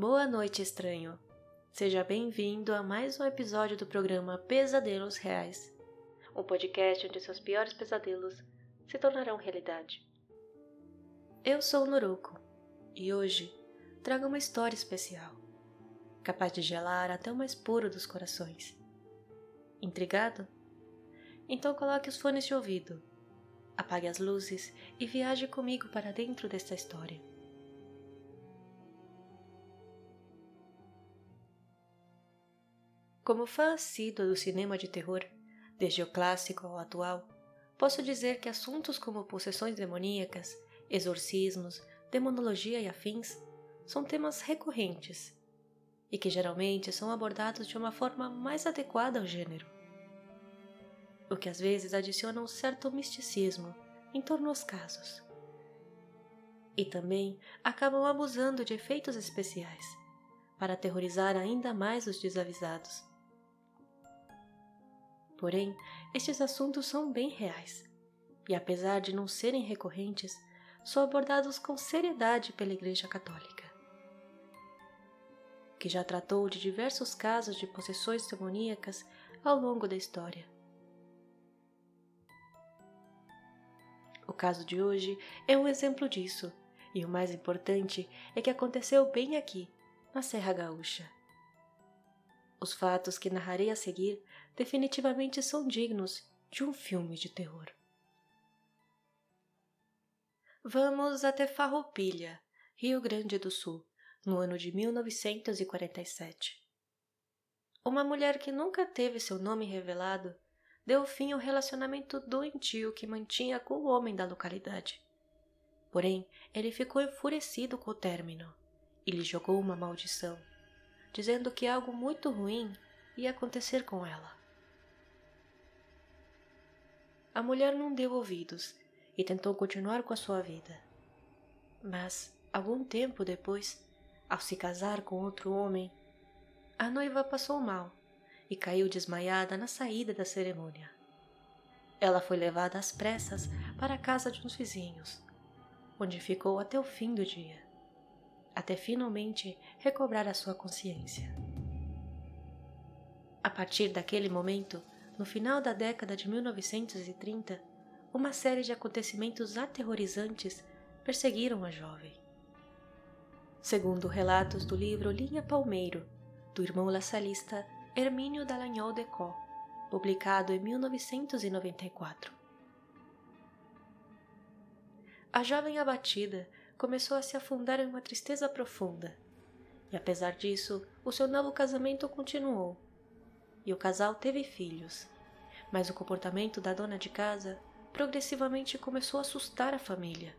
Boa noite, estranho. Seja bem-vindo a mais um episódio do programa Pesadelos Reais, um podcast onde seus piores pesadelos se tornarão realidade. Eu sou o Noruko e hoje trago uma história especial, capaz de gelar até o mais puro dos corações. Intrigado? Então coloque os fones de ouvido, apague as luzes e viaje comigo para dentro desta história. Como fã assídua do cinema de terror, desde o clássico ao atual, posso dizer que assuntos como possessões demoníacas, exorcismos, demonologia e afins são temas recorrentes e que geralmente são abordados de uma forma mais adequada ao gênero. O que às vezes adiciona um certo misticismo em torno aos casos. E também acabam abusando de efeitos especiais para aterrorizar ainda mais os desavisados. Porém, estes assuntos são bem reais, e apesar de não serem recorrentes, são abordados com seriedade pela Igreja Católica, que já tratou de diversos casos de possessões demoníacas ao longo da história. O caso de hoje é um exemplo disso, e o mais importante é que aconteceu bem aqui, na Serra Gaúcha. Os fatos que narrarei a seguir definitivamente são dignos de um filme de terror. Vamos até Farroupilha, Rio Grande do Sul, no ano de 1947. Uma mulher que nunca teve seu nome revelado deu fim ao relacionamento doentio que mantinha com o homem da localidade. Porém, ele ficou enfurecido com o término e lhe jogou uma maldição dizendo que algo muito ruim ia acontecer com ela. A mulher não deu ouvidos e tentou continuar com a sua vida. Mas, algum tempo depois, ao se casar com outro homem, a noiva passou mal e caiu desmaiada na saída da cerimônia. Ela foi levada às pressas para a casa de uns vizinhos, onde ficou até o fim do dia até finalmente recobrar a sua consciência. A partir daquele momento, no final da década de 1930, uma série de acontecimentos aterrorizantes perseguiram a jovem. Segundo relatos do livro Linha Palmeiro, do irmão lasalista Hermínio Dallagnol Có, publicado em 1994. A jovem abatida começou a se afundar em uma tristeza profunda. E apesar disso, o seu novo casamento continuou. E o casal teve filhos. Mas o comportamento da dona de casa progressivamente começou a assustar a família.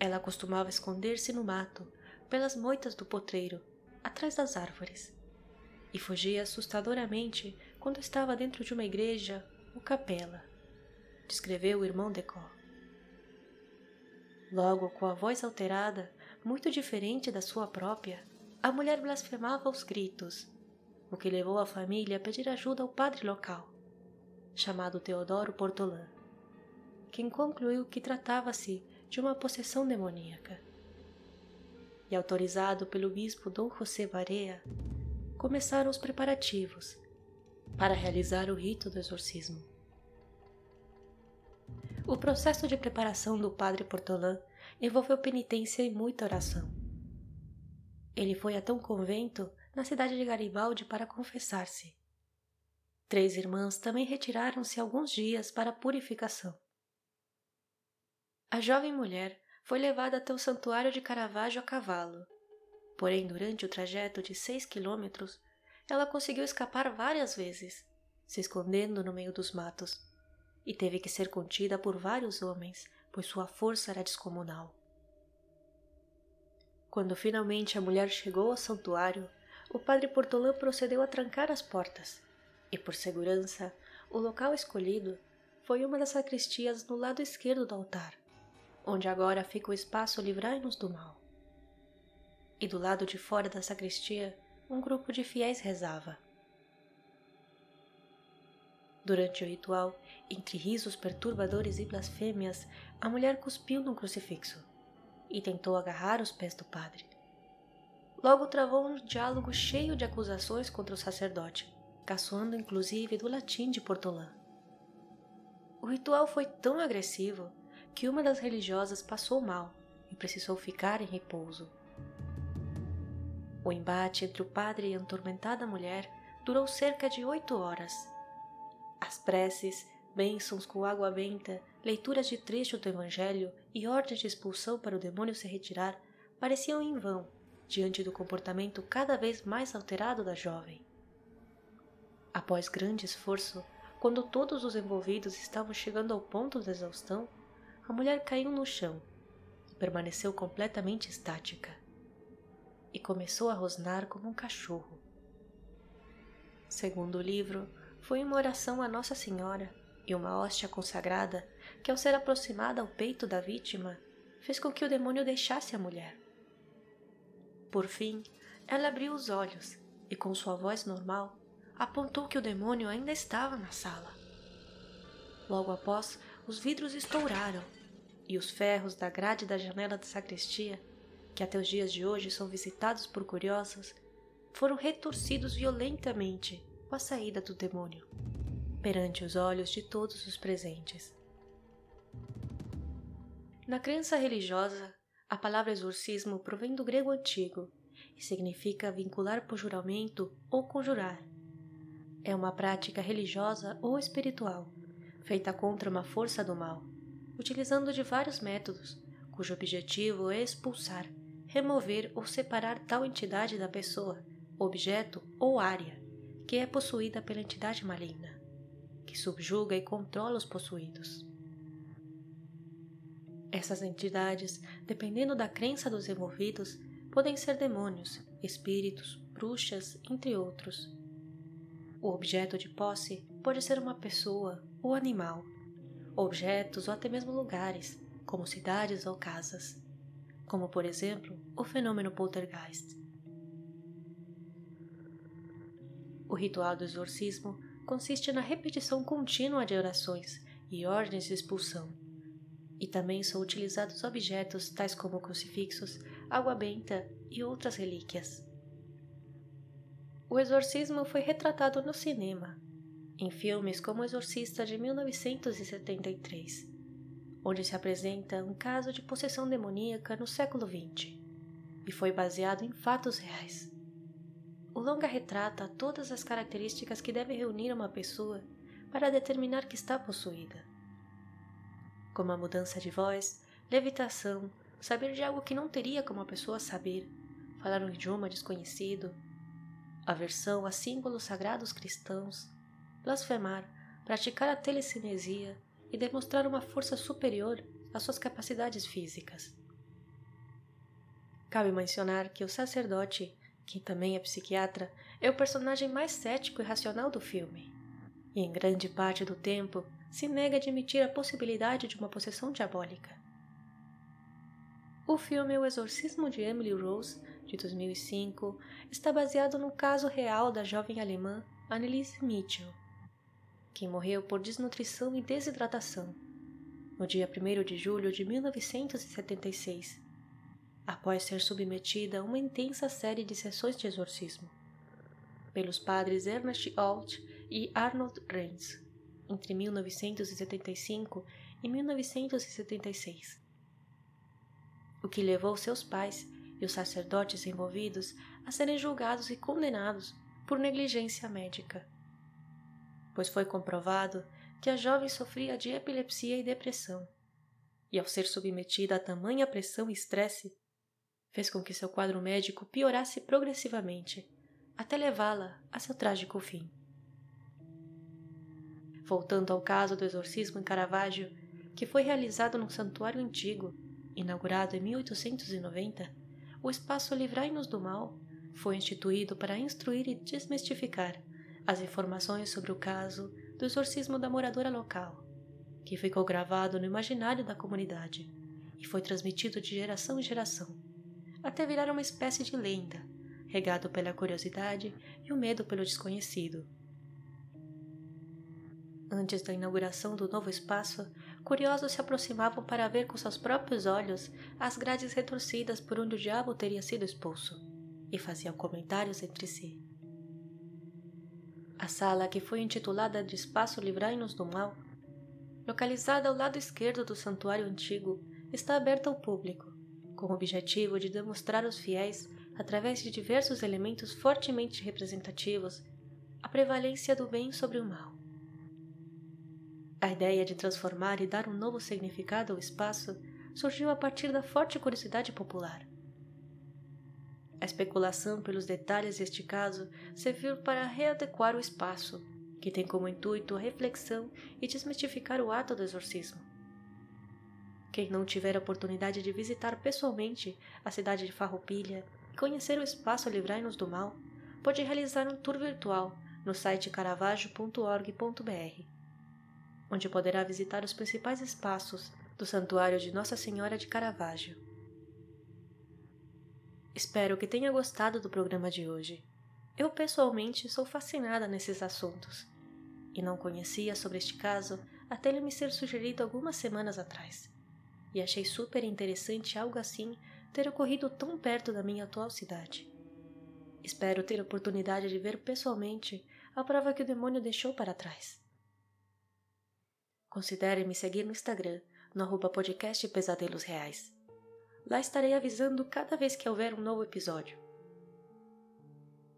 Ela costumava esconder-se no mato, pelas moitas do potreiro, atrás das árvores, e fugia assustadoramente quando estava dentro de uma igreja ou capela, descreveu o irmão Decó. Logo, com a voz alterada, muito diferente da sua própria, a mulher blasfemava aos gritos, o que levou a família a pedir ajuda ao padre local, chamado Teodoro Portolã, quem concluiu que tratava-se de uma possessão demoníaca. E autorizado pelo bispo Dom José Barea, começaram os preparativos para realizar o rito do exorcismo. O processo de preparação do padre Portolã envolveu penitência e muita oração. Ele foi até um convento na cidade de Garibaldi para confessar-se. Três irmãs também retiraram-se alguns dias para purificação. A jovem mulher foi levada até o santuário de Caravaggio a cavalo. Porém, durante o trajeto de seis quilômetros, ela conseguiu escapar várias vezes, se escondendo no meio dos matos e teve que ser contida por vários homens, pois sua força era descomunal. Quando finalmente a mulher chegou ao santuário, o padre Portolã procedeu a trancar as portas, e por segurança, o local escolhido foi uma das sacristias no lado esquerdo do altar, onde agora fica o espaço Livrai-nos do Mal. E do lado de fora da sacristia, um grupo de fiéis rezava. Durante o ritual, entre risos perturbadores e blasfêmias, a mulher cuspiu num crucifixo e tentou agarrar os pés do padre. logo travou um diálogo cheio de acusações contra o sacerdote, caçoando inclusive do latim de Portolã. O ritual foi tão agressivo que uma das religiosas passou mal e precisou ficar em repouso. O embate entre o padre e a atormentada mulher durou cerca de oito horas. As preces, bênçãos com água benta, leituras de trechos do Evangelho e ordens de expulsão para o demônio se retirar pareciam em vão diante do comportamento cada vez mais alterado da jovem. Após grande esforço, quando todos os envolvidos estavam chegando ao ponto da exaustão, a mulher caiu no chão e permaneceu completamente estática. E começou a rosnar como um cachorro. Segundo o livro, foi uma oração a Nossa Senhora e uma hóstia consagrada que, ao ser aproximada ao peito da vítima, fez com que o demônio deixasse a mulher. Por fim, ela abriu os olhos e, com sua voz normal, apontou que o demônio ainda estava na sala. Logo após, os vidros estouraram e os ferros da grade da janela da sacristia, que até os dias de hoje são visitados por curiosos, foram retorcidos violentamente com a saída do demônio, perante os olhos de todos os presentes. Na crença religiosa, a palavra exorcismo provém do grego antigo e significa vincular por juramento ou conjurar. É uma prática religiosa ou espiritual, feita contra uma força do mal, utilizando de vários métodos, cujo objetivo é expulsar, remover ou separar tal entidade da pessoa, objeto ou área que é possuída pela entidade maligna, que subjuga e controla os possuídos. Essas entidades, dependendo da crença dos envolvidos, podem ser demônios, espíritos, bruxas, entre outros. O objeto de posse pode ser uma pessoa ou animal, objetos ou até mesmo lugares, como cidades ou casas, como por exemplo o fenômeno poltergeist. O ritual do exorcismo consiste na repetição contínua de orações e ordens de expulsão e também são utilizados objetos tais como crucifixos, água benta e outras relíquias. O exorcismo foi retratado no cinema, em filmes como Exorcista de 1973, onde se apresenta um caso de possessão demoníaca no século XX, e foi baseado em fatos reais. O longa retrata todas as características que deve reunir uma pessoa para determinar que está possuída como a mudança de voz, levitação, saber de algo que não teria como a pessoa saber, falar um idioma desconhecido, aversão a símbolos sagrados cristãos, blasfemar, praticar a telecinesia e demonstrar uma força superior às suas capacidades físicas. Cabe mencionar que o sacerdote, que também é psiquiatra, é o personagem mais cético e racional do filme. E em grande parte do tempo se nega a admitir a possibilidade de uma possessão diabólica. O filme O Exorcismo de Emily Rose, de 2005, está baseado no caso real da jovem alemã Anneliese Mitchell, que morreu por desnutrição e desidratação no dia 1 de julho de 1976, após ser submetida a uma intensa série de sessões de exorcismo pelos padres Ernest Alt e Arnold Renz entre 1975 e 1976, o que levou seus pais e os sacerdotes envolvidos a serem julgados e condenados por negligência médica, pois foi comprovado que a jovem sofria de epilepsia e depressão, e ao ser submetida a tamanha pressão e estresse, fez com que seu quadro médico piorasse progressivamente, até levá-la a seu trágico fim. Voltando ao caso do exorcismo em Caravaggio, que foi realizado num santuário antigo, inaugurado em 1890, o espaço Livrai-nos do Mal foi instituído para instruir e desmistificar as informações sobre o caso do exorcismo da moradora local, que ficou gravado no imaginário da comunidade e foi transmitido de geração em geração, até virar uma espécie de lenda, regado pela curiosidade e o medo pelo desconhecido. Antes da inauguração do novo espaço, curiosos se aproximavam para ver com seus próprios olhos as grades retorcidas por onde o diabo teria sido expulso, e faziam comentários entre si. A sala, que foi intitulada de Espaço Livrai-nos do Mal, localizada ao lado esquerdo do santuário antigo, está aberta ao público, com o objetivo de demonstrar aos fiéis, através de diversos elementos fortemente representativos, a prevalência do bem sobre o mal. A ideia de transformar e dar um novo significado ao espaço surgiu a partir da forte curiosidade popular. A especulação pelos detalhes deste caso serviu para readequar o espaço, que tem como intuito a reflexão e desmistificar o ato do exorcismo. Quem não tiver a oportunidade de visitar pessoalmente a cidade de Farroupilha e conhecer o espaço Livrai-nos do Mal, pode realizar um tour virtual no site caravaggio.org.br, onde poderá visitar os principais espaços do Santuário de Nossa Senhora de Caravaggio. Espero que tenha gostado do programa de hoje. Eu pessoalmente sou fascinada nesses assuntos e não conhecia sobre este caso até ele me ser sugerido algumas semanas atrás. E achei super interessante algo assim ter ocorrido tão perto da minha atual cidade. Espero ter oportunidade de ver pessoalmente a prova que o demônio deixou para trás. Considere me seguir no Instagram no arroba podcast Pesadelos Reais. Lá estarei avisando cada vez que houver um novo episódio.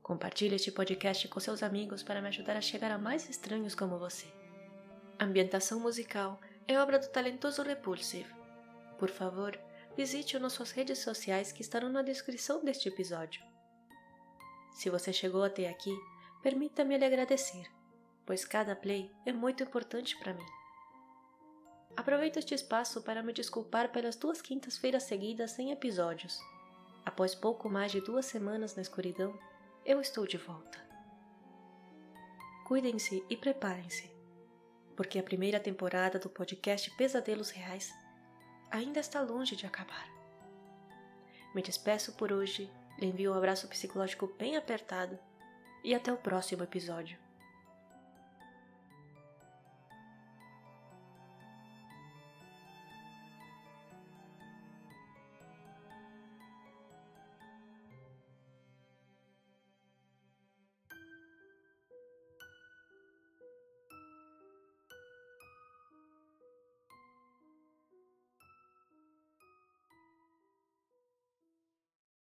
Compartilhe este podcast com seus amigos para me ajudar a chegar a mais estranhos como você. A ambientação musical é obra do talentoso Repulsive. Por favor, visite nossas redes sociais que estarão na descrição deste episódio. Se você chegou até aqui, permita-me lhe agradecer, pois cada play é muito importante para mim. Aproveito este espaço para me desculpar pelas duas quintas-feiras seguidas sem episódios. Após pouco mais de duas semanas na escuridão, eu estou de volta. Cuidem-se e preparem-se, porque a primeira temporada do podcast Pesadelos Reais ainda está longe de acabar. Me despeço por hoje, lhe envio um abraço psicológico bem apertado e até o próximo episódio.